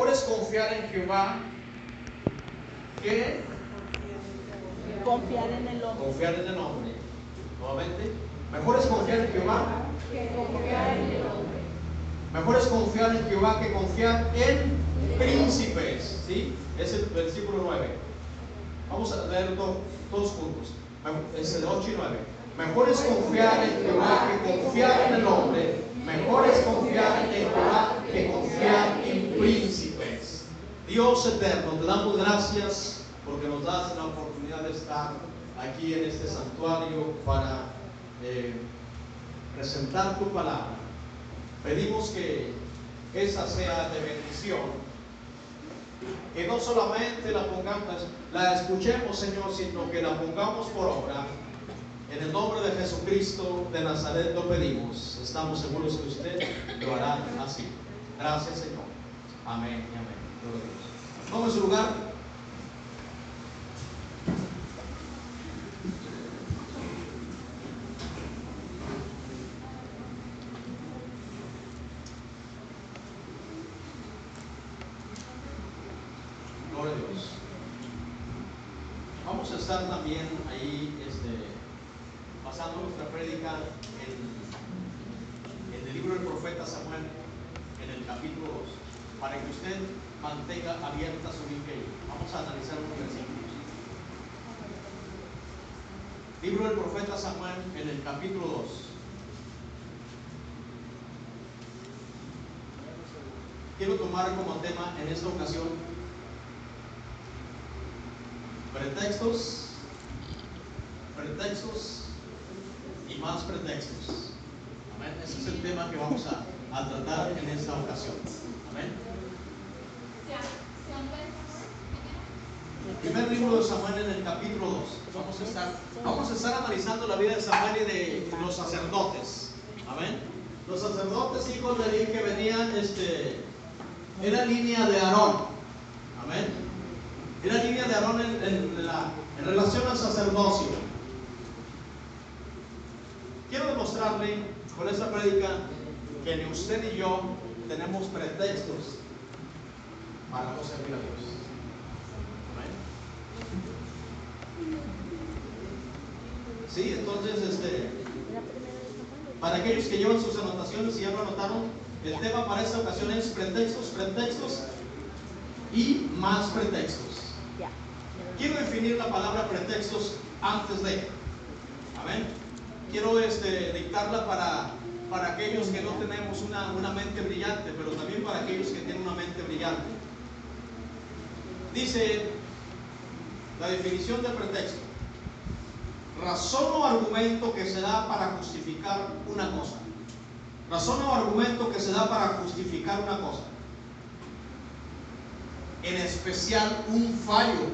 Mejor es confiar en Jehová que Confiar en el hombre. confiar en el hombre. Nuevamente, mejor es confiar en Jehová. Mejor es confiar en Jehová que confiar en príncipes. ¿Sí? Es el versículo 9. Vamos a leerlo todos juntos. Es el 8 y 9. Mejor es confiar en Jehová que confiar en el hombre. Mejor es confiar en Jehová que confiar en príncipes. Dios eterno, te damos gracias porque nos das la oportunidad de estar aquí en este santuario para eh, presentar tu palabra. Pedimos que esa sea de bendición, que no solamente la pongamos, la escuchemos, Señor, sino que la pongamos por obra. En el nombre de Jesucristo de Nazaret lo pedimos. Estamos seguros que usted lo hará así. Gracias, Señor. Amén amén. Gloria a Dios. Vamos a su lugar. Gloria a Dios. Vamos a estar también ahí este, pasando nuestra prédica en, en el libro del profeta Samuel, en el capítulo 2, para que usted mantenga abierta su Biblia. Vamos a analizar unos versículos. Libro del profeta Samuel, en el capítulo 2. Quiero tomar como tema en esta ocasión pretextos, pretextos y más pretextos. Amén. Ese es el tema que vamos a tratar en esta ocasión. Amén. Primer libro de Samuel en el capítulo 2. Vamos a estar, vamos a estar analizando la vida de Samuel y de los sacerdotes. Amén. Los sacerdotes hijos de Eli que venían, este, era línea de Aarón. Amén. Era línea de Aarón en, en la- en relación al sacerdocio. Quiero demostrarle con esta prédica que ni usted ni yo tenemos pretextos para no servir a Dios. Amén. Sí, entonces, este, para aquellos que llevan sus anotaciones y ya lo anotaron, el tema para esta ocasión es pretextos, pretextos y más pretextos. Quiero definir la palabra pretextos antes de. Amén. Quiero este, dictarla para, para aquellos que no tenemos una, una mente brillante, pero también para aquellos que tienen una mente brillante. Dice la definición de pretexto. Razón o argumento que se da para justificar una cosa. Razón o argumento que se da para justificar una cosa. En especial un fallo.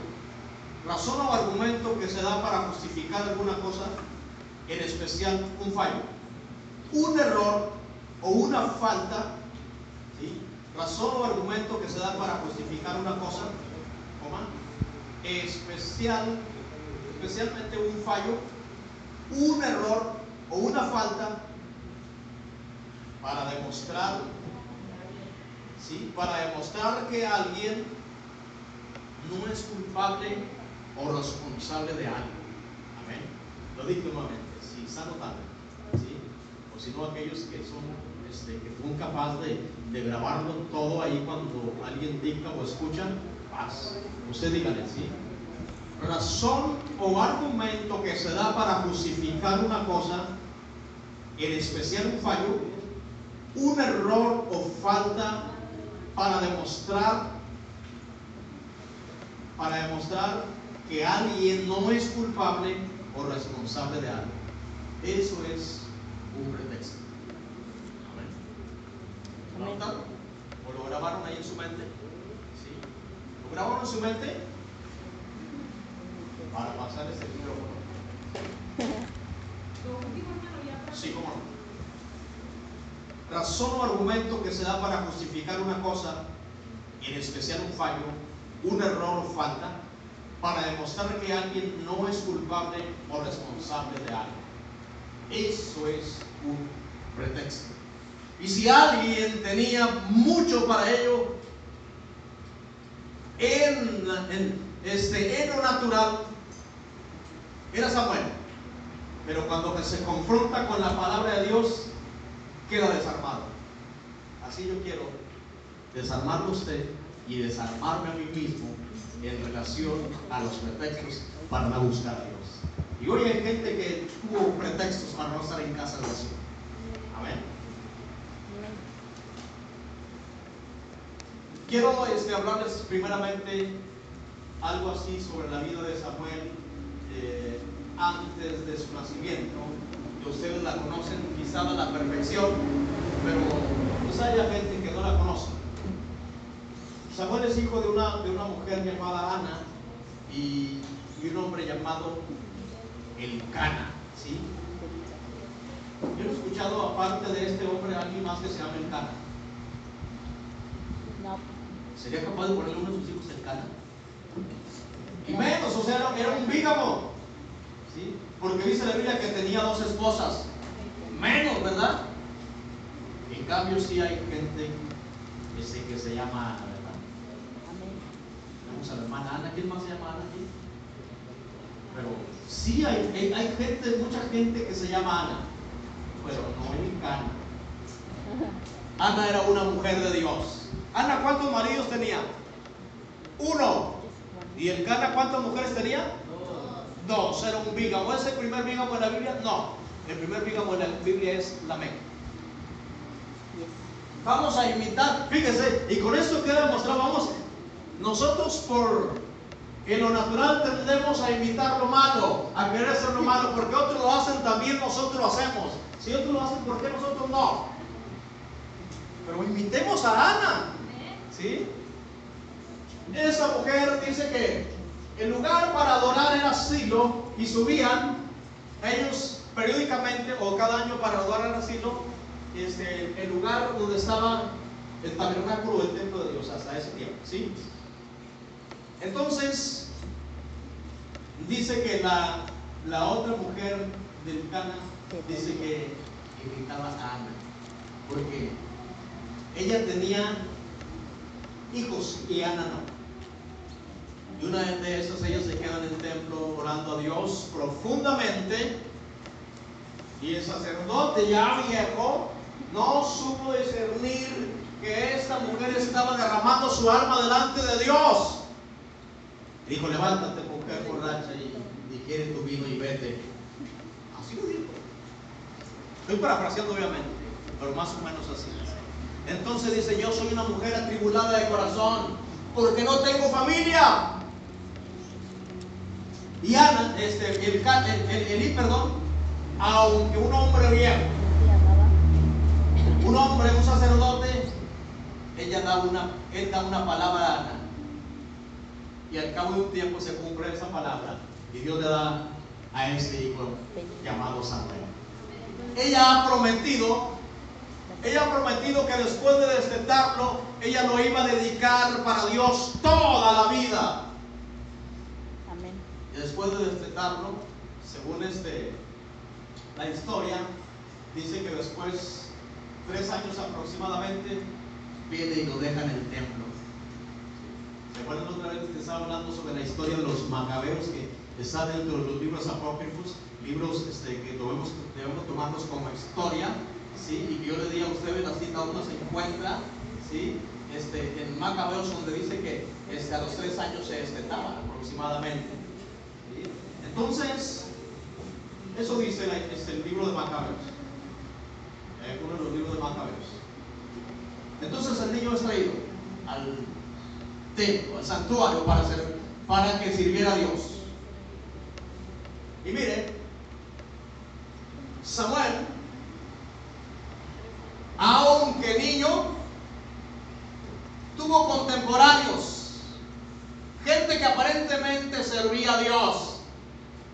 Razón o argumento que se da para justificar alguna cosa. En especial un fallo. Un error o una falta. ¿sí? Razón o argumento que se da para justificar una cosa. Coma, especial especialmente un fallo, un error o una falta para demostrar, ¿sí? Para demostrar que alguien no es culpable o responsable de algo. Amén. Lo digo nuevamente, si está notando, ¿sí? O si no, aquellos que son, este, que son capaces de, de grabarlo todo ahí cuando alguien dicta o escucha, paz. Usted dígale, ¿sí? Razón o argumento que se da para justificar una cosa, en especial un fallo, un error o falta para demostrar para demostrar que alguien no es culpable o responsable de algo. Eso es un pretexto. ¿Lo notaron? ¿O lo grabaron ahí en su mente? ¿Lo grabaron en su mente? Para pasar este micrófono. Sí, cómo no. Razón o argumento que se da para justificar una cosa, en especial un fallo, un error o falta, para demostrar que alguien no es culpable o responsable de algo. Eso es un pretexto. Y si alguien tenía mucho para ello, en, este, en lo natural, era Samuel. Pero cuando se confronta con la palabra de Dios, queda desarmado. Así yo quiero desarmarlo usted y desarmarme a mí mismo en relación a los pretextos para no buscar a Dios. Y hoy hay gente que tuvo pretextos para no estar en casa de oración. Amén. Quiero este, hablarles primeramente algo así sobre la vida de Samuel eh, antes de su nacimiento. Que ustedes la conocen quizá a la perfección, pero pues hay gente que no la conoce. Samuel es hijo de una, de una mujer llamada Ana y, y un hombre llamado Elcana. ¿sí? Yo he escuchado aparte de este hombre a alguien más que se llama Elcana. No. ¿Sería capaz de ponerle uno de sus hijos Elcana? Y menos, o sea, era, era un bígamo. ¿sí? Porque dice la Biblia que tenía dos esposas. Menos, ¿verdad? En cambio, sí hay gente que se, que se llama Ana, ¿verdad? Tenemos a la hermana Ana. ¿Quién más se llama Ana aquí? Pero sí hay, hay, hay gente, mucha gente que se llama Ana, pero no Elcana. Ana era una mujer de Dios. Ana, ¿cuántos maridos tenía? Uno. ¿Y el Cana cuántas mujeres tenía? Dos. Era un bígamo. ¿Es el primer bígamo en la Biblia? No. El primer bígamo en la Biblia es Lamec. Yes. Vamos a imitar. Fíjese, y con esto queda demostrado. Vamos, nosotros por en lo natural tendemos a imitar lo malo, a querer hacer lo malo, porque otros lo hacen, también nosotros lo hacemos. Si otros lo hacen, ¿por qué nosotros no? Pero imitemos a Ana. ¿Sí? Esa mujer dice que el lugar para adorar era Silo y subían ellos periódicamente o cada año para adorar a Silo este, el lugar donde estaba el tabernáculo del templo de Dios hasta ese tiempo. ¿sí? Entonces, dice que la, la otra mujer del Cana dice que imitaba a Ana porque ella tenía hijos y Ana no. Y una de esas ellas se quedan en el templo orando a Dios profundamente. Y el sacerdote ya viejo no supo discernir que esta mujer estaba derramando su alma delante de Dios. Dijo, levántate mujer borracha y digiere tu vino y vete. Así lo dijo. Estoy parafraseando obviamente, pero más o menos así. Entonces dice, yo soy una mujer atribulada de corazón, porque no tengo familia. Y Ana, este, el, el, el- Elí, perdón, aunque un hombre viejo, un hombre, un sacerdote, ella da una, él da una palabra a Ana. Y al cabo de un tiempo se cumple esa palabra. Y Dios le da a este hijo llamado Samuel. Ella ha prometido, ella ha prometido que después de destetarlo, ella lo iba a dedicar para Dios toda la vida. Después de destetarlo, según este, la historia, dice que después, tres años aproximadamente, viene y lo deja en el templo. ¿Se acuerdan otra vez que estaba hablando sobre la historia de los macabeos que está dentro de los libros apócrifos? Libros este, que debemos, debemos tomarlos como historia, ¿sí? Y que yo le di a ustedes la cita donde se encuentra, ¿sí? Este, en Macabeos donde dice que este, a los tres años se destetaba aproximadamente. Entonces, eso dice la- este, el libro de Macabeos. Eh, uno de los libros de Macabeos. Entonces el niño es traído al templo, al santuario para, ser- para que sirviera a Dios. Y mire, Samuel, aunque niño, tuvo contemporáneos, gente que aparentemente servía a Dios,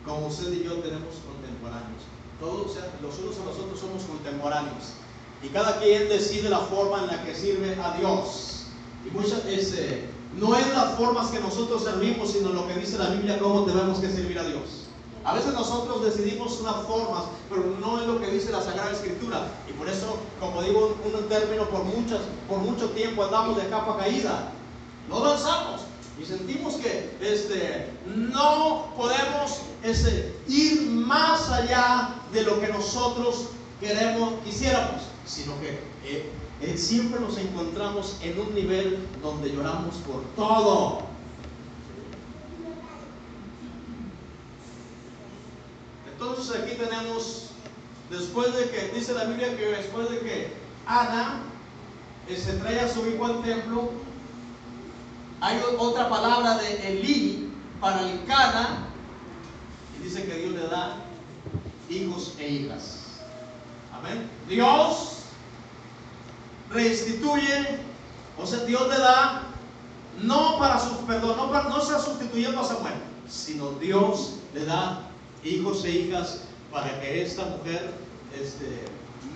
como usted y yo tenemos contemporáneos. Todos, o sea, los unos a los otros somos contemporáneos. Y cada quien decide la forma en la que sirve a Dios. Y muchas veces no es las formas que nosotros servimos, sino lo que dice la Biblia, cómo tenemos que servir a Dios. A veces nosotros decidimos unas formas, pero no es lo que dice la Sagrada Escritura. Y por eso, como digo un, término, por, muchas, por mucho tiempo andamos de capa caída. No avanzamos. Y sentimos que este, no podemos este, ir más allá de lo que nosotros queremos, quisiéramos, sino que eh, eh, siempre nos encontramos en un nivel donde lloramos por todo. Entonces aquí tenemos, después de que, dice la Biblia que después de que Ana eh, se trae a su hijo al templo, hay otra palabra de Elí para el Cana, y dice que Dios le da hijos e hijas. Amén. Dios restituye, o sea, Dios le da, no para su perdón, no, para, no está sustituyendo a Samuel, sino Dios le da hijos e hijas para que esta mujer este,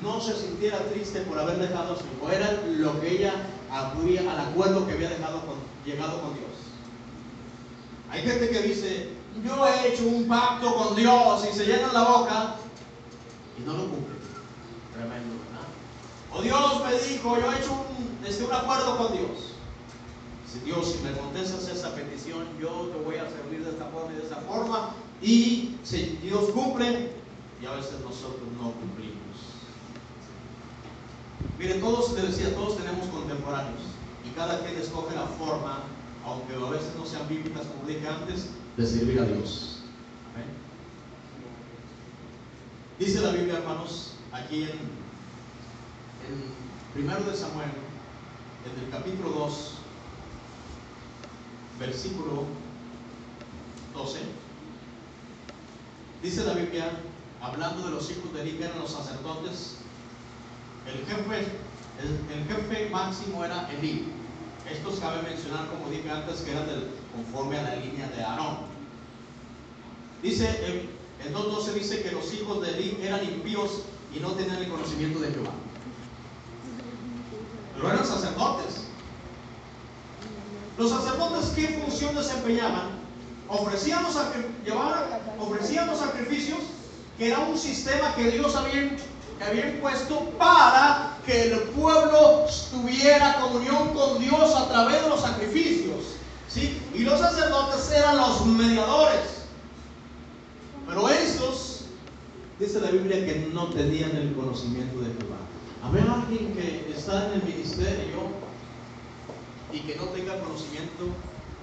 no se sintiera triste por haber dejado a su hijo. Era lo que ella acudía al acuerdo que había dejado con, llegado con Dios. Hay gente que dice, yo he hecho un pacto con Dios y se llenan la boca y no lo cumplen. Tremendo, ¿verdad? O Dios me dijo, yo he hecho un, este, un acuerdo con Dios. Si Dios, si me contestas esa petición, yo te voy a servir de esta forma y de esta forma. Y si Dios cumple, y a veces nosotros no cumplimos. Miren, todos, les decía, todos tenemos contemporáneos. Cada quien escoge la forma, aunque a veces no sean bíblicas, como dije antes, de servir a Dios. Amén. Dice la Biblia, hermanos, aquí en, en primero de Samuel, en el capítulo 2, versículo 12, dice la Biblia, hablando de los hijos de Eli, que eran los sacerdotes, el jefe, el, el jefe máximo era Elí. Estos cabe mencionar, como dije antes, que eran conforme a la línea de Aarón. Dice, en, en 2.12 dice que los hijos de Elí eran impíos y no tenían el conocimiento de Jehová. Pero eran sacerdotes. Los sacerdotes, ¿qué función desempeñaban? Ofrecían los, ofrecían sacrificios, que era un sistema que Dios había, que había impuesto para que el pueblo tuviera comunión con Dios a través de los sacrificios. ¿sí? Y los sacerdotes eran los mediadores. Pero estos, dice la Biblia, que no tenían el conocimiento de Jehová. Ver, alguien que está en el ministerio y que no tenga conocimiento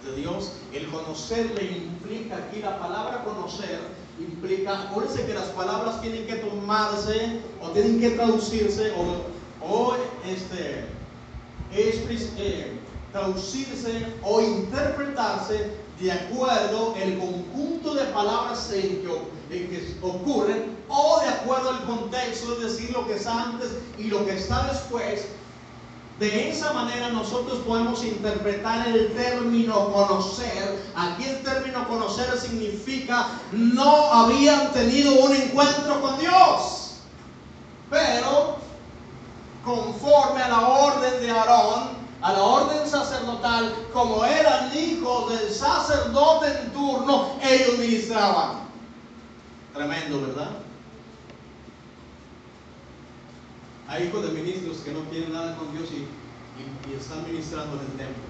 de Dios, el conocer le implica aquí la palabra conocer implica, acuérdense que las palabras tienen que tomarse o tienen que traducirse o, o este, es, eh, traducirse o interpretarse de acuerdo el conjunto de palabras en que, en que ocurren o de acuerdo al contexto, es decir, lo que está antes y lo que está después. De esa manera nosotros podemos interpretar el término conocer. Aquí el término conocer significa no habían tenido un encuentro con Dios. Pero conforme a la orden de Aarón, a la orden sacerdotal, como eran hijos del sacerdote en turno, ellos ministraban. Tremendo, ¿verdad? Hay hijos de ministros que no quieren nada con Dios y están ministrando en el templo.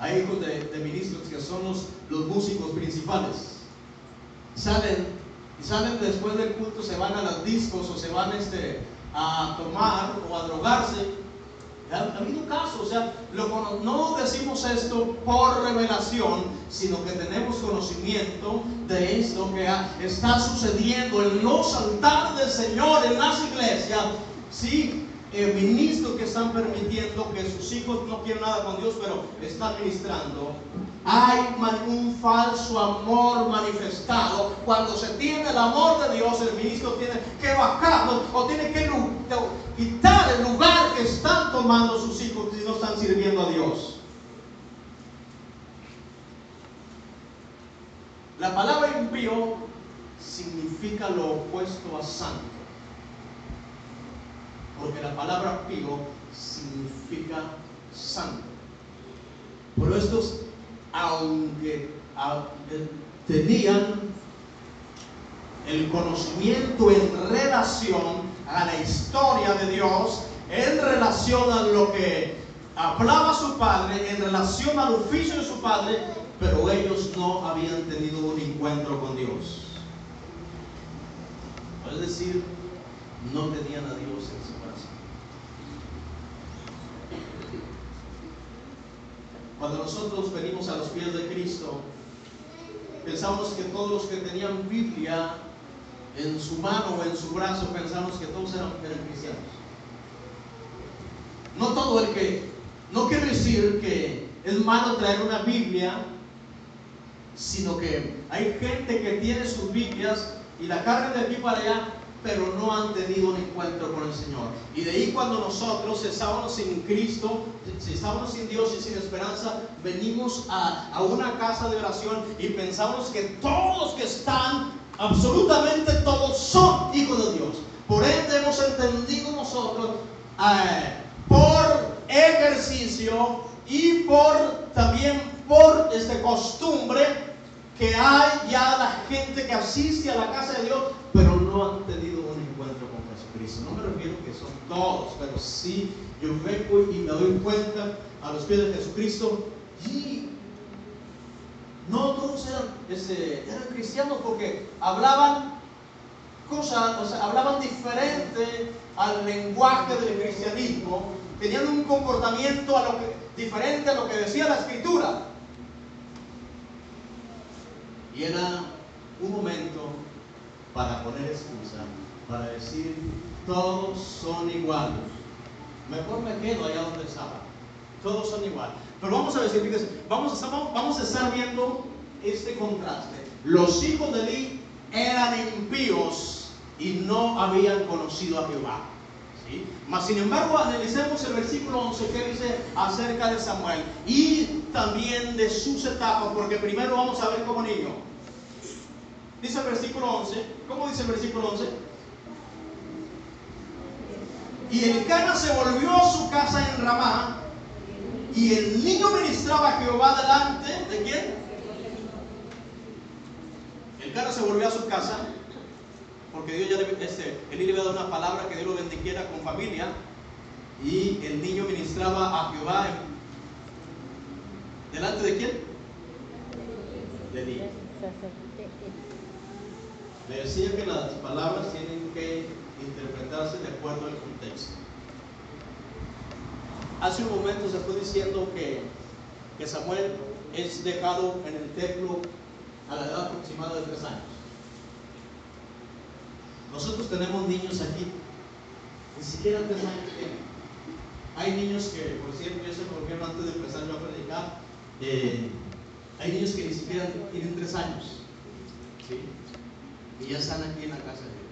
Hay hijos de, de ministros que son los, los músicos principales. Salen y salen después del culto, se van a los discos o se van este, a tomar o a drogarse. Ha, ha habido casos, o sea, lo, no decimos esto por revelación, sino que tenemos conocimiento de esto que ha, está sucediendo en los altares del Señor, en las iglesias. Sí, eh, ministros que están permitiendo que sus hijos no quieren nada con Dios, pero están ministrando. Hay un falso amor manifestado. Cuando se tiene el amor de Dios, el ministro tiene que bajarlo o tiene que quitar el lugar que están tomando sus hijos si no están sirviendo a Dios. La palabra impío significa lo opuesto a santo. Porque la palabra pío significa santo. Pero estos, aunque tenían el conocimiento en relación a la historia de Dios en relación a lo que hablaba su padre, en relación al oficio de su padre, pero ellos no habían tenido un encuentro con Dios. Es decir, no tenían a Dios en su corazón. Cuando nosotros venimos a los pies de Cristo, pensamos que todos los que tenían Biblia en su mano o en su brazo, pensamos que todos eran, cristianos. No todo el que, no quiero decir que es malo traer una Biblia, sino que hay gente que tiene sus Biblias y la cargan de aquí para allá, pero no han tenido un encuentro con el Señor. Y de ahí cuando nosotros estábamos sin Cristo, estábamos sin Dios y sin esperanza, venimos a, una casa de oración y pensamos que todos que están, absolutamente todos, son hijos de Dios. Por ende hemos entendido nosotros, eh, por ejercicio y por también por este costumbre, que hay ya la gente que asiste a la casa de Dios, pero no han tenido No me refiero que son todos, pero sí yo vengo y me doy cuenta a los pies de Jesucristo. Y no todos eran, este, eran cristianos porque hablaban cosas, o sea, hablaban diferente al lenguaje del cristianismo, tenían un comportamiento diferente a lo que decía la escritura. Y era un momento para poner excusa, para decir, todos son iguales. Mejor me quedo allá donde estaba. Todos son iguales. Pero vamos a decir, vamos a, vamos a estar viendo este contraste. Los hijos de Eli eran impíos y no habían conocido a Jehová. ¿sí? Mas sin embargo, analicemos el versículo 11 que dice acerca de Samuel y también de sus etapas, porque primero vamos a ver como niño. Dice el versículo 11. ¿Cómo dice el versículo 11? Y el Cana se volvió a su casa en Ramá. Y el niño ministraba a Jehová delante de quién? El Cana se volvió a su casa. Porque Dios ya le, este, él le había dado una palabra que Dios lo bendijera con familia. Y el niño ministraba a Jehová. ¿Delante de quién? De Dios. Le decía que las palabras tienen que interpretarse de acuerdo al contexto. Hace un momento se fue diciendo que, que Samuel es dejado en el templo a la edad aproximada de tres años. Nosotros tenemos niños aquí, ni siquiera tres años tienen. Hay niños que, por cierto, ya se me antes de empezar yo a predicar, eh, hay niños que ni siquiera tienen tres años. ¿sí? y ya están aquí en la casa de Dios.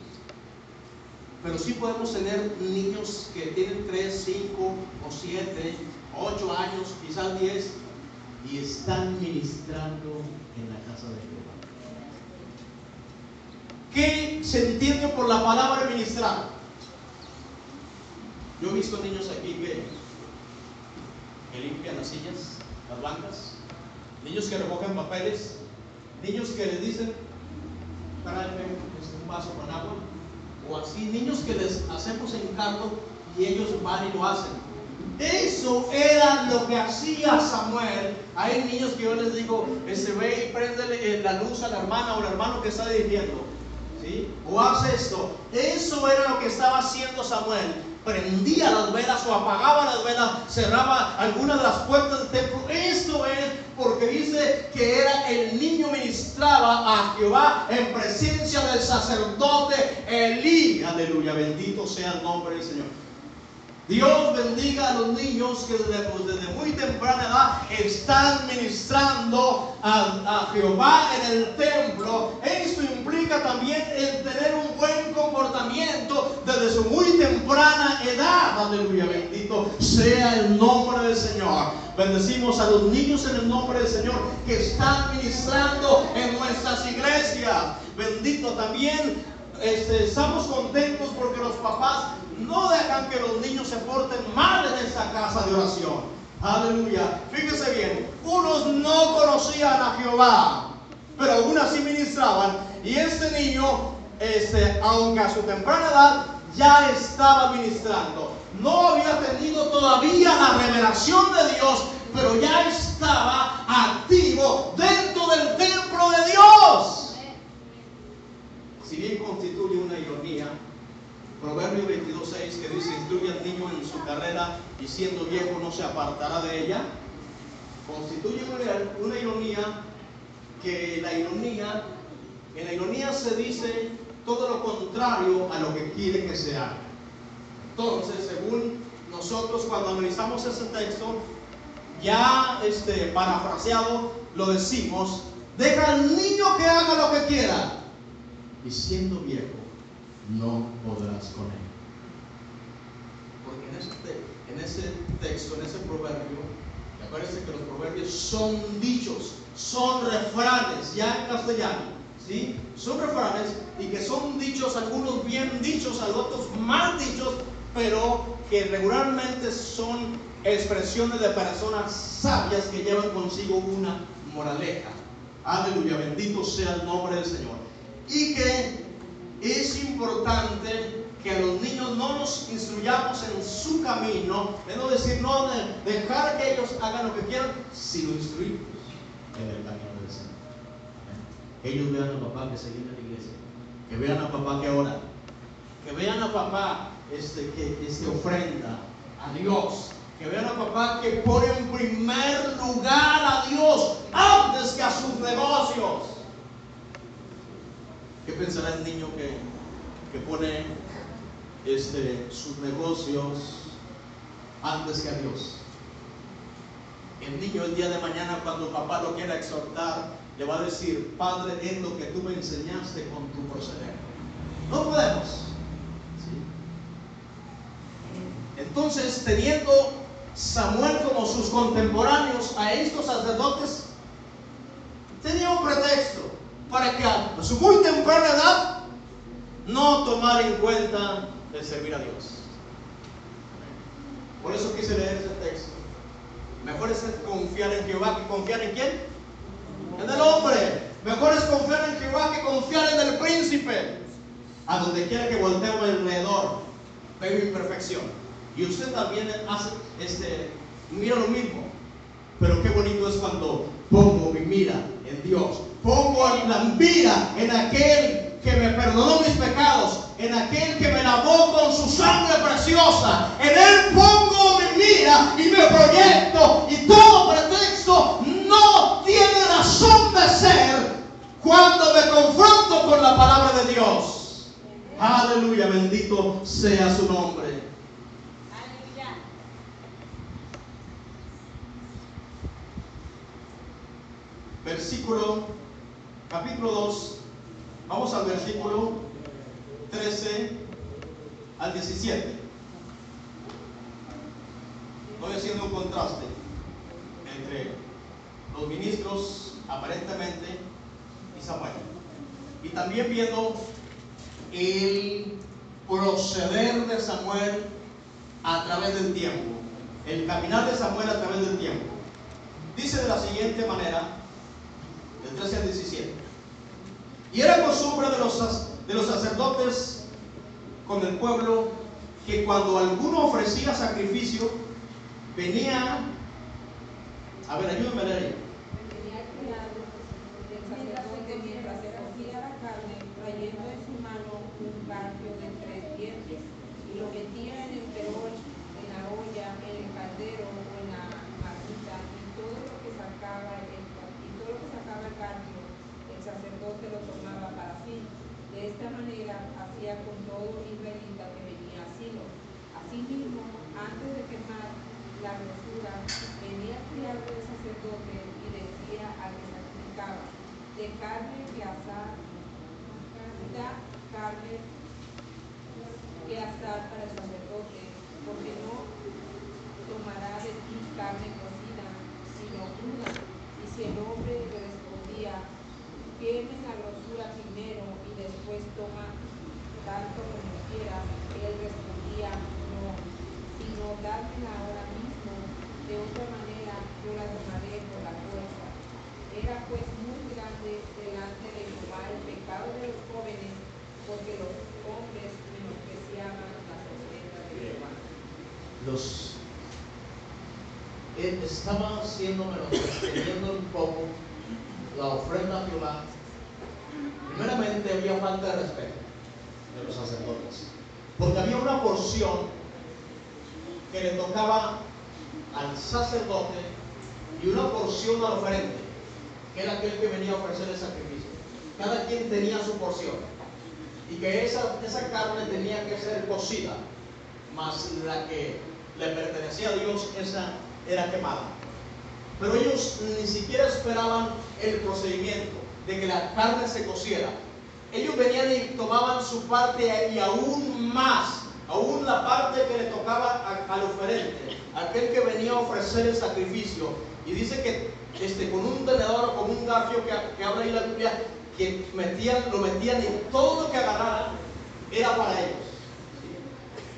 Pero sí podemos tener niños que tienen 3, 5 o 7, 8 años, quizás 10, y están ministrando en la casa de Jehová. ¿Qué se entiende por la palabra ministrar? Yo he visto niños aquí que, que limpian las sillas, las bancas, niños que recogen papeles, niños que les dicen, un vaso con agua. O así, niños que les hacemos encargo y ellos van y lo hacen. Eso era lo que hacía Samuel. Hay niños que yo les digo, se ve y prende la luz a la hermana o al hermano que está dirigiendo. ¿sí? O hace esto. Eso era lo que estaba haciendo Samuel prendía las velas o apagaba las velas, cerraba alguna de las puertas del templo. Esto es porque dice que era el niño ministraba a Jehová en presencia del sacerdote Elí. Aleluya, bendito sea el nombre del Señor. Dios bendiga a los niños que desde, pues, muy temprana edad están ministrando a, Jehová en el templo. Esto implica también el tener un buen comportamiento desde su muy temprana edad. Aleluya, bendito sea el nombre del Señor. Bendecimos a los niños en el nombre del Señor que están ministrando en nuestras iglesias. Bendito también este, estamos contentos porque los papás no dejan que los niños se porten mal en esa casa de oración. Aleluya. Fíjese bien, unos no conocían a Jehová, pero aún así ministraban. Y este niño, este, aunque a su temprana edad ya estaba ministrando. No había tenido todavía la revelación de Dios, pero ya estaba activo dentro del templo de Dios. Si bien constituye una ironía, Proverbio 22.6 que dice, instruye al niño en su carrera y siendo viejo no se apartará de ella, constituye una, una ironía que la ironía, en la ironía se dice todo lo contrario a lo que quiere que se haga. Entonces, según nosotros cuando analizamos ese texto, ya este, parafraseado, lo decimos, deja al niño que haga lo que quiera. Y siendo viejo, no podrás con él. Porque en en ese texto, en ese proverbio, me parece que los proverbios son dichos, son refranes, ya en castellano. ¿Sí? Son refranes y que son dichos, algunos bien dichos, otros mal dichos, pero que regularmente son expresiones de personas sabias que llevan consigo una moraleja. Aleluya, bendito sea el nombre del Señor. Y que es importante que a los niños no los instruyamos en su camino, es decir, no dejar que ellos hagan lo que quieran, sino instruirlos en el camino ellos vean a papá que se viene a la iglesia, que vean a papá que ora, que vean a papá este, que este, ofrenda a Dios, que vean a papá que pone en primer lugar a Dios antes que a sus negocios. ¿Qué pensará el niño que, que pone este, sus negocios antes que a Dios? El niño el día de mañana cuando papá lo quiera exhortar, le va a decir, Padre, es lo que tú me enseñaste con tu proceder. No podemos. Entonces, teniendo Samuel como sus contemporáneos a estos sacerdotes, tenía un pretexto para que a su muy temprana edad no tomar en cuenta el servir a Dios. Por eso quise leer ese texto. Mejor es confiar en Jehová que confiar en quién? En el hombre. Mejor es confiar en Jehová que confiar en el príncipe. A donde quiera que volteemos alrededor, veo imperfección. Y usted también hace, este, mira lo mismo. Pero qué bonito es cuando pongo mi mira en Dios. Pongo la mira en aquel que me perdonó mis pecados, en aquel que me lavó con su sangre preciosa. En él pongo mi mira y me proyecto y todo pretexto no razón de ser cuando me confronto con la palabra de Dios. Aleluya, bendito sea su nombre. versículo, capítulo 2, vamos al versículo 13 al 17. Estoy haciendo un contraste entre los ministros aparentemente y Samuel. Y viendo el proceder de Samuel a través del tiempo, el caminar de Samuel a través del tiempo. Dice de la siguiente manera, del 13 al 17. Y era costumbre de los, de los sacerdotes con el pueblo que cuando alguno ofrecía sacrificio, venía, a ver, ayúdame a leer. Venía criado el sacerdote mientras se cogía la carne, trayendo en su mano un garfio de tres dientes, y lo metía en el perol, en la olla, en el caldero o en la marmita, y todo lo que sacaba el el sacerdote lo tomaba para sí. De esta manera hacía con todo israelita que venía a Silo. Asimismo, antes de quemar la grosura, venía el criado del sacerdote y decía al que sacrificaba, de carne que asar, carne que asar para el sacerdote, porque no tomará de ti carne cocida, sino cruda. Y si el hombre le quemen la grosura primero y después toma tanto como quiera. Él respondía, no, sino dármela ahora mismo, de otra manera yo la tomaré por la fuerza. Era pues muy grande delante de Jehová el pecado de los jóvenes, porque los hombres menospreciaban los él estaba siendo menos, teniendo un poco la ofrenda a Jehová. Primeramente había falta de respeto de los sacerdotes, porque había una porción que le tocaba al sacerdote y una porción al oferente, que era aquel que venía a ofrecer el sacrificio. Cada quien tenía su porción y que esa, esa carne tenía que ser cocida, más la que le pertenecía a Dios, esa era quemada. Pero ellos ni siquiera esperaban el procedimiento de que la carne se cociera. Ellos venían y tomaban su parte y aún más, aún la parte que le tocaba al oferente, aquel que venía a ofrecer el sacrificio. Y dice que este, con un tenedor o con un gafio que, que habla ahí la Biblia, que metían, lo metían y todo lo que agarraran era para ellos.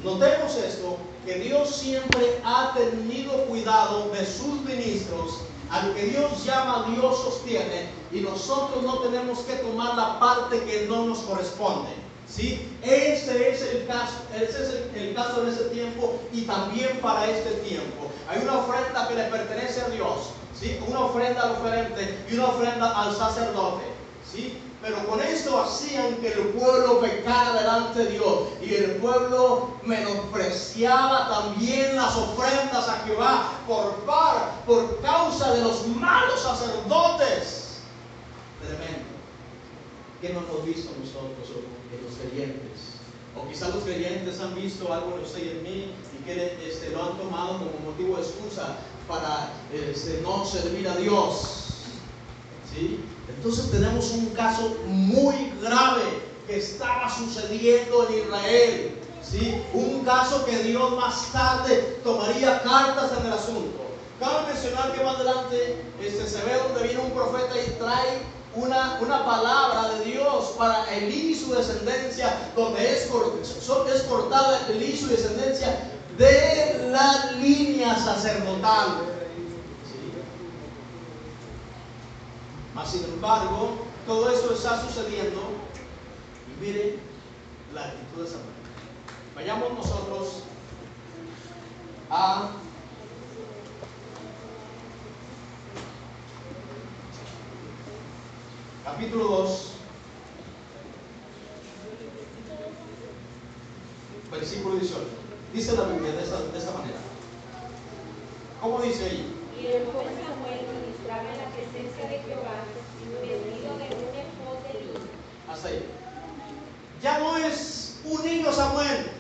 Notemos esto, que Dios siempre ha tenido cuidado de sus ministros. Al que Dios llama, Dios sostiene. Y nosotros no tenemos que tomar la parte que no nos corresponde. ¿sí? Ese es el caso, ese es el, caso en ese tiempo y también para este tiempo. Hay una ofrenda que le pertenece a Dios. ¿sí? Una ofrenda al oferente y una ofrenda al sacerdote. ¿sí? Pero con esto hacían que el pueblo pecara delante de Dios. Y el pueblo menospreciaba también las ofrendas a Jehová por, par, por causa de los malos sacerdotes. Tremendo. ¿Qué no hemos visto nosotros los creyentes? O quizás los creyentes han visto algo en usted y en mí y que este, lo han tomado como motivo de excusa para este, no servir a Dios. ¿Sí? Entonces tenemos un caso muy grave que estaba sucediendo en Israel. ¿sí? Un caso que Dios más tarde tomaría cartas en el asunto. Cabe mencionar que más adelante este, se ve donde viene un profeta y trae una, una, palabra de Dios para Elí y su descendencia, donde es, es cortada Elí y su descendencia de la línea sacerdotal. Sin embargo, todo eso está sucediendo y mire la actitud de Samuel. Vayamos nosotros a capítulo 2, versículo 18. Dice la Biblia de esta, manera. ¿Cómo dice ahí? Y joven Samuel ministraba en la presencia de Jehová, vestido de un de. Hasta ahí. Ya no es un niño Samuel.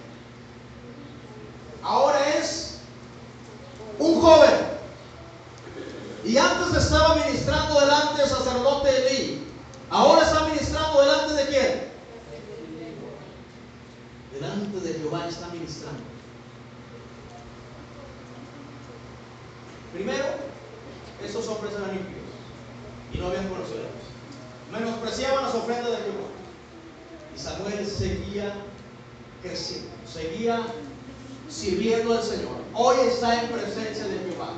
Ahora es un joven. Y antes estaba ministrando delante del sacerdote Elí. Ahora está ministrando delante de quién? Delante de Jehová está ministrando. Primero, esos hombres eran impios y no habían conocido a Dios. Menospreciaban las ofrendas de Jehová. Y Samuel seguía creciendo, seguía sirviendo al Señor. Hoy está en presencia de Jehová.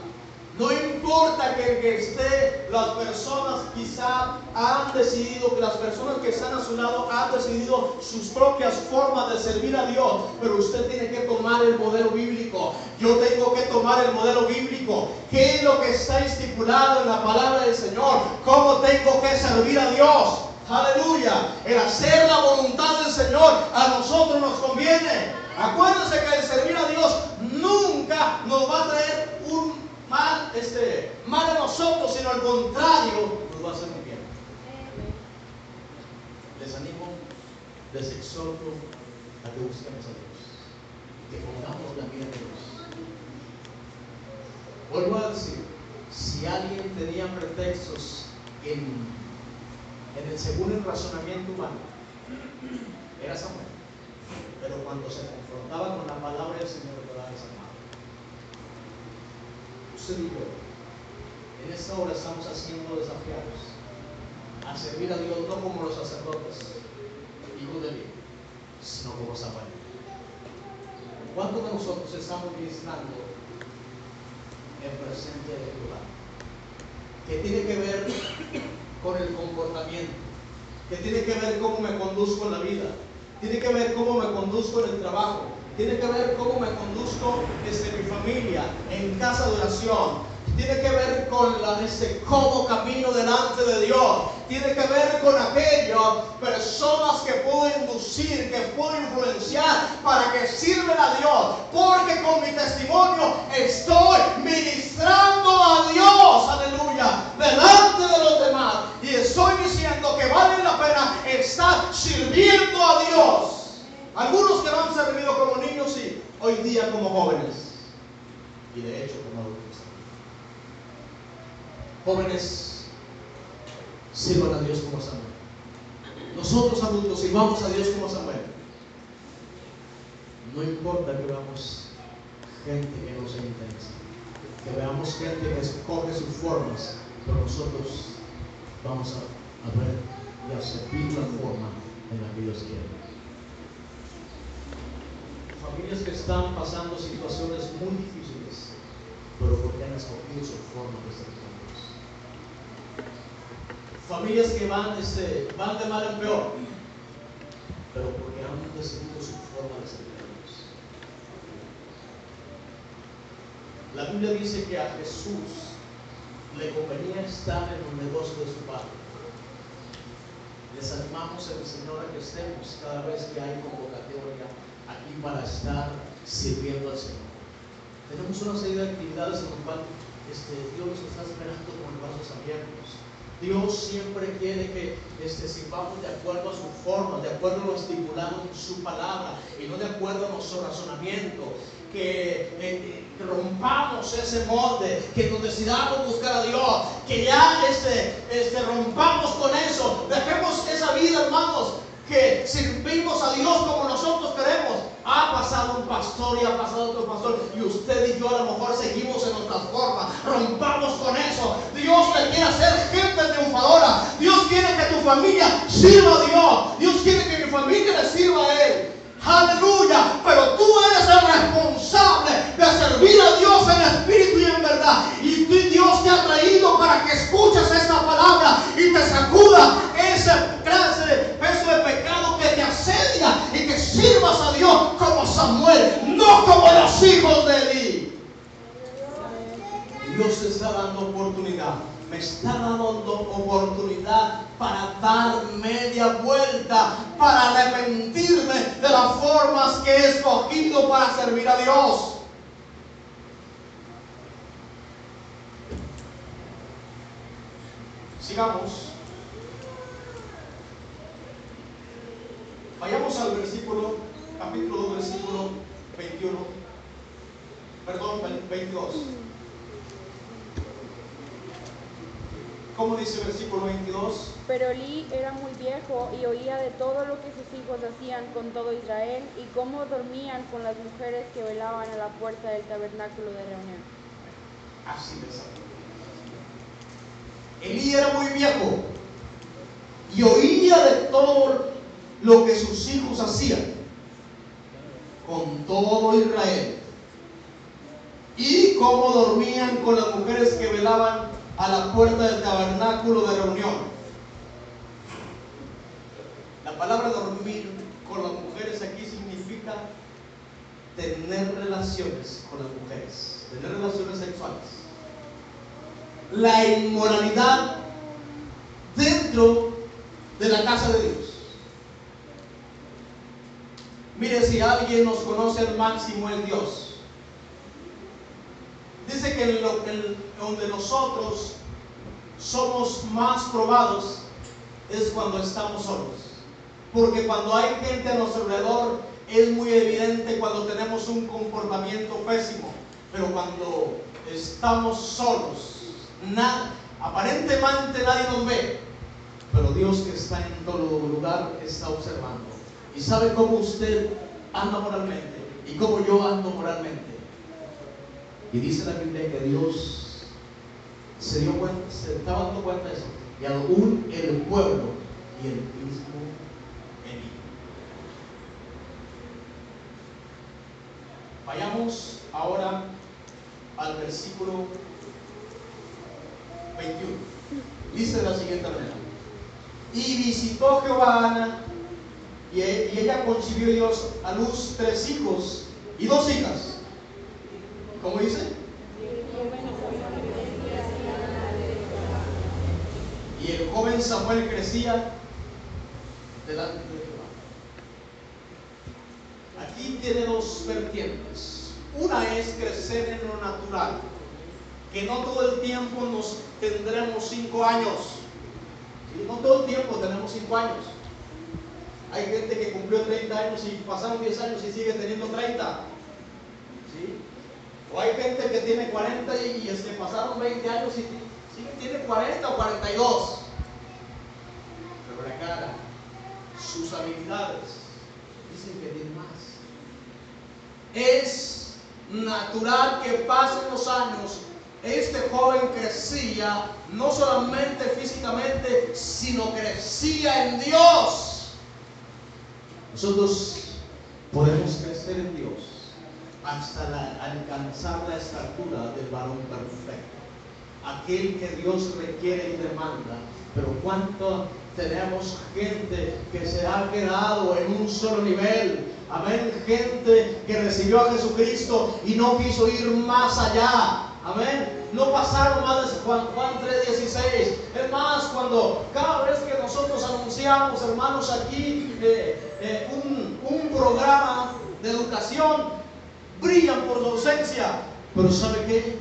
No importa que, que esté, las personas quizá han decidido, que las personas que están a su lado han decidido sus propias formas de servir a Dios, pero usted tiene que tomar el modelo bíblico. Yo tengo que tomar el modelo bíblico. ¿Qué es lo que está estipulado en la palabra del Señor? ¿Cómo tengo que servir a Dios? Aleluya. El hacer la voluntad del Señor a nosotros nos conviene. Acuérdense que el servir a Dios nunca nos va a traer un mal, este, mal a nosotros, sino al contrario, nos va a hacer muy bien. Les animo, les exhorto a que busquemos a Dios, que pongamos la vida de Dios. Vuelvo a decir, si alguien tenía pretextos en, en el según el razonamiento humano, era Samuel. Pero cuando se confrontaba con la palabra del Señor, quedaba desarmado en esta hora estamos haciendo desafiados a servir a Dios no como los sacerdotes, hijos de Dios, sino como Samuel. ¿Cuántos de nosotros estamos ministrando en presencia de Jehová? Que tiene que ver con el comportamiento, que tiene que ver cómo me conduzco en la vida, tiene que ver cómo me conduzco en el trabajo, tiene que ver cómo me conduzco desde mi familia, en casa de oración. Tiene que ver con la, ese cómo camino delante de Dios. Tiene que ver con aquellas personas que puedo inducir, que puedo influenciar para que sirven a Dios. Porque con mi testimonio estoy ministrando a Dios, aleluya, delante de los demás. Y estoy diciendo que vale la pena estar sirviendo a Dios. Algunos que no han servido como niños y hoy día como jóvenes. Y de hecho como adultos. Jóvenes, sirvan a Dios como Samuel. Nosotros adultos sirvamos a Dios como Samuel. No importa que veamos gente que no sea intensa, que veamos gente que escoge sus formas, pero nosotros vamos a, a ver y a servir la forma en la que Dios quiere. Familias que están pasando situaciones muy difíciles, pero porque han escogido su forma de Dios. Familias que van, este, van de mal en peor, pero porque han decidido su forma de Dios. La Biblia dice que a Jesús le convenía estar en los negocios de su padre. Les animamos en el Señor a que estemos cada vez que hay convocatoria aquí para estar sirviendo al Señor. Tenemos una serie de actividades en las cuales este, Dios nos está esperando con los brazos abiertos. Dios siempre quiere que este, sirvamos de acuerdo a su forma, de acuerdo a lo estipulado en su palabra y no de acuerdo a nuestro razonamiento. Que, eh, rompamos ese molde, que nos decidamos buscar a Dios, que ya este, este, rompamos con eso, dejemos esa vida, hermanos, que servimos a Dios como nosotros queremos. Ha pasado un pastor y ha pasado otro pastor y usted y yo a lo mejor seguimos en nuestras formas. Rompamos con eso. Dios te quiere hacer gente triunfadora. Dios quiere que tu familia sirva a Dios. Dios quiere que mi familia le sirva a Él. Aleluya. Pero tú eres el responsable de servir a Dios en espíritu y en verdad. Y Dios te ha traído para que escuches esta palabra y te sacuda ese clase de peso de pecado que te asedia y que sirvas a Dios como Samuel, no como los hijos de Eli. Dios te está dando oportunidad. Me está dando oportunidad para dar media vuelta, para arrepentirme de las formas que he escogido para servir a Dios. Sigamos. Vayamos al versículo, capítulo 2, versículo 21. Perdón, 22. ¿Cómo dice el versículo 22? Pero Elí era muy viejo y oía de todo lo que sus hijos hacían con todo Israel y cómo dormían con las mujeres que velaban a la puerta del tabernáculo de reunión. Así de. Elí era muy viejo y oía de todo lo que sus hijos hacían con todo Israel y cómo dormían con las mujeres que velaban a la puerta del tabernáculo de reunión. La palabra dormir con las mujeres aquí significa tener relaciones con las mujeres, tener relaciones sexuales. La inmoralidad dentro de la casa de Dios. Mire, si alguien nos conoce al máximo es Dios. Dice que donde nosotros somos más probados es cuando estamos solos. Porque cuando hay gente a nuestro alrededor es muy evidente cuando tenemos un comportamiento pésimo. Pero cuando estamos solos, aparentemente nadie nos ve. Pero Dios que está en todo lugar está observando. Y sabe cómo usted anda moralmente y cómo yo ando moralmente. Y dice la Biblia que Dios se dio cuenta, se estaba dando cuenta de eso. Y aún el pueblo y el mismo Elí. Vayamos ahora al versículo 21. Dice de la siguiente manera. Y visitó Jehová Ana, y, y ella concibió Dios a luz tres hijos y dos hijas. ¿Cómo dice? Y el joven Samuel crecía delante de Jehová. Aquí tiene dos vertientes. Una es crecer en lo natural, que no todo el tiempo nos tendremos cinco años. ¿sí? No todo el tiempo tenemos cinco años. Hay gente que cumplió 30 años y pasaron 10 años y sigue teniendo 30. ¿sí? O hay gente que tiene 40 y, y este, pasaron 20 años y tiene 40 o 42. Pero la cara, sus habilidades, dicen que tiene más. Es natural que pasen los años. Este joven crecía no solamente físicamente, sino crecía en Dios. Nosotros podemos crecer en Dios hasta alcanzar la estatura del varón perfecto. Aquel que Dios requiere y demanda. Pero cuánto tenemos gente que se ha quedado en un solo nivel. Amén. Gente que recibió a Jesucristo y no quiso ir más allá. Amén. No pasaron más de Juan, Juan 3:16. Es más, cuando cada vez que nosotros anunciamos, hermanos, aquí eh, eh, un, un programa de educación, brillan por su ausencia. Pero ¿sabe qué?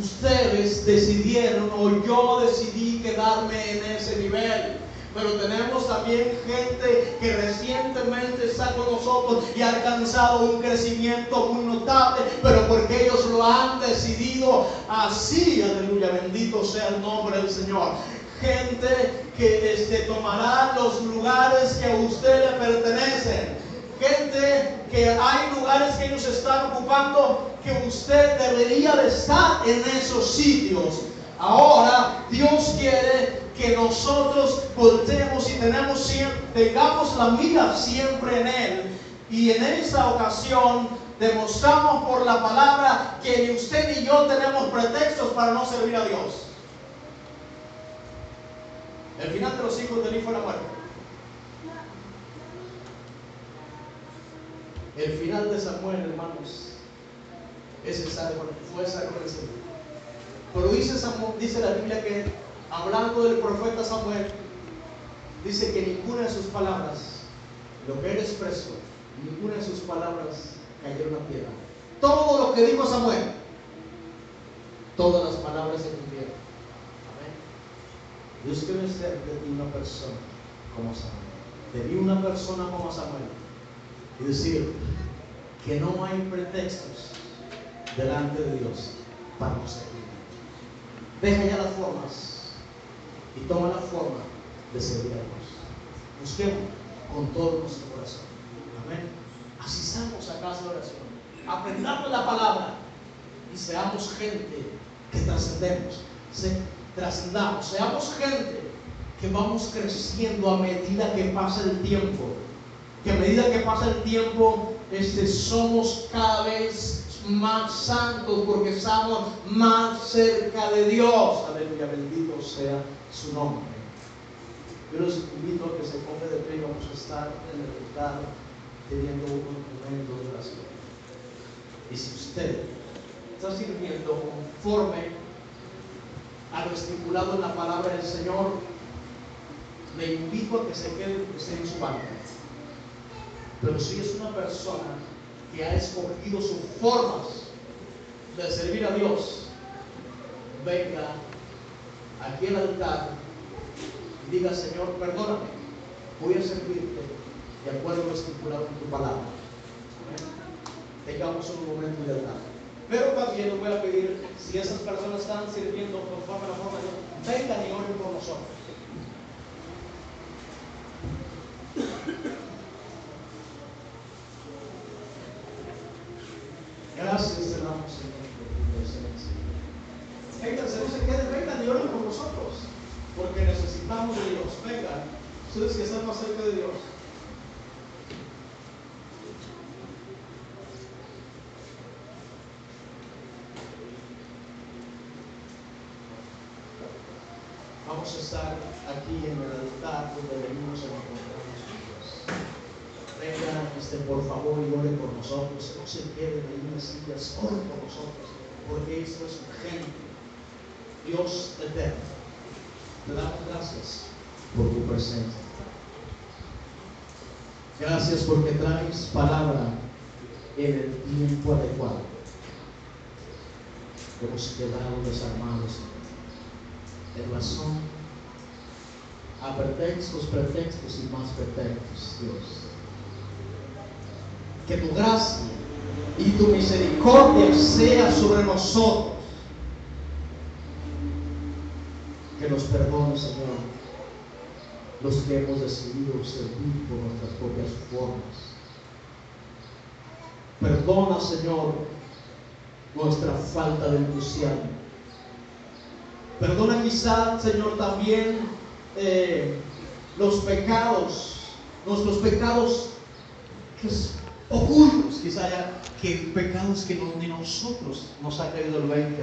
Ustedes decidieron o yo decidí quedarme en ese nivel. Pero tenemos también gente que recientemente está con nosotros y ha alcanzado un crecimiento muy notable, pero porque ellos lo han decidido así, aleluya, bendito sea el nombre del Señor. Gente que este, tomará los lugares que a usted le pertenecen. Gente que hay lugares que ellos están ocupando que usted debería de estar en esos sitios. Ahora Dios quiere que nosotros voltemos y tenemos siempre, tengamos la mira siempre en Él. Y en esta ocasión demostramos por la palabra que ni usted ni yo tenemos pretextos para no servir a Dios. El final de los hijos de Eli fue la muerte. El final de Samuel, hermanos, es estar con- fue el Señor. Pero dice, la Biblia que, hablando del profeta Samuel, dice que ninguna de sus palabras, lo que él expresó, ninguna de sus palabras cayeron a tierra. Todo lo que dijo Samuel, todas las palabras se cumplieron. Amén. Dios quiere ser de ti una persona como Samuel. De mí una persona como Samuel. Y decir que no hay pretextos delante de Dios para no servir. Deja ya las formas y toma la forma de servir a Dios. Busquemos con todo nuestro corazón. Amén. Asistamos a casa de oración. Aprendamos la palabra y seamos gente que trascendemos. Se, trascendamos. Seamos gente que vamos creciendo a medida que pasa el tiempo. Que a medida que pasa el tiempo, este, somos cada vez más santos porque estamos más cerca de Dios. Aleluya, bendito sea su nombre. Yo los invito a que se pongan de pie, vamos a estar en el altar teniendo un momento de oración. Y si usted está sirviendo conforme a lo estipulado en la palabra del Señor, le invito a que se quede en su banca. Pero si es una persona que ha escogido sus formas de servir a Dios, venga aquí al altar y diga, Señor, perdóname, voy a servirte de acuerdo a lo estipulado en tu palabra. Tengamos un momento de altar. Pero también les voy a pedir, si esas personas están sirviendo conforme a la forma de Dios, vengan y oren por nosotros. Gracias te damos, Señor, por tu presencia. Vénganse, no se queden, vengan y oren por nosotros, porque necesitamos de Dios. Vengan, ustedes que están más cerca de Dios. Vamos a estar aquí en el altar donde venimos a encontrarnos con Dios. Vengan este, por favor y ore por nosotros. No se queden ahí en las sillas, oren por nosotros, porque esto es urgente. Dios eterno, te damos gracias por tu presencia. Gracias porque traes palabra en el tiempo adecuado. Hemos quedado desarmados en razón a pretextos, pretextos y más pretextos, Dios. Que tu gracia y tu misericordia sea sobre nosotros. Que nos perdone, Señor, los que hemos decidido servir por nuestras propias formas. Perdona, Señor, nuestra falta de entusiasmo. Perdona quizá, Señor, también eh, los pecados, nuestros pecados que es ocultos, quizá haya que pecados que no, nosotros nos ha caído el 20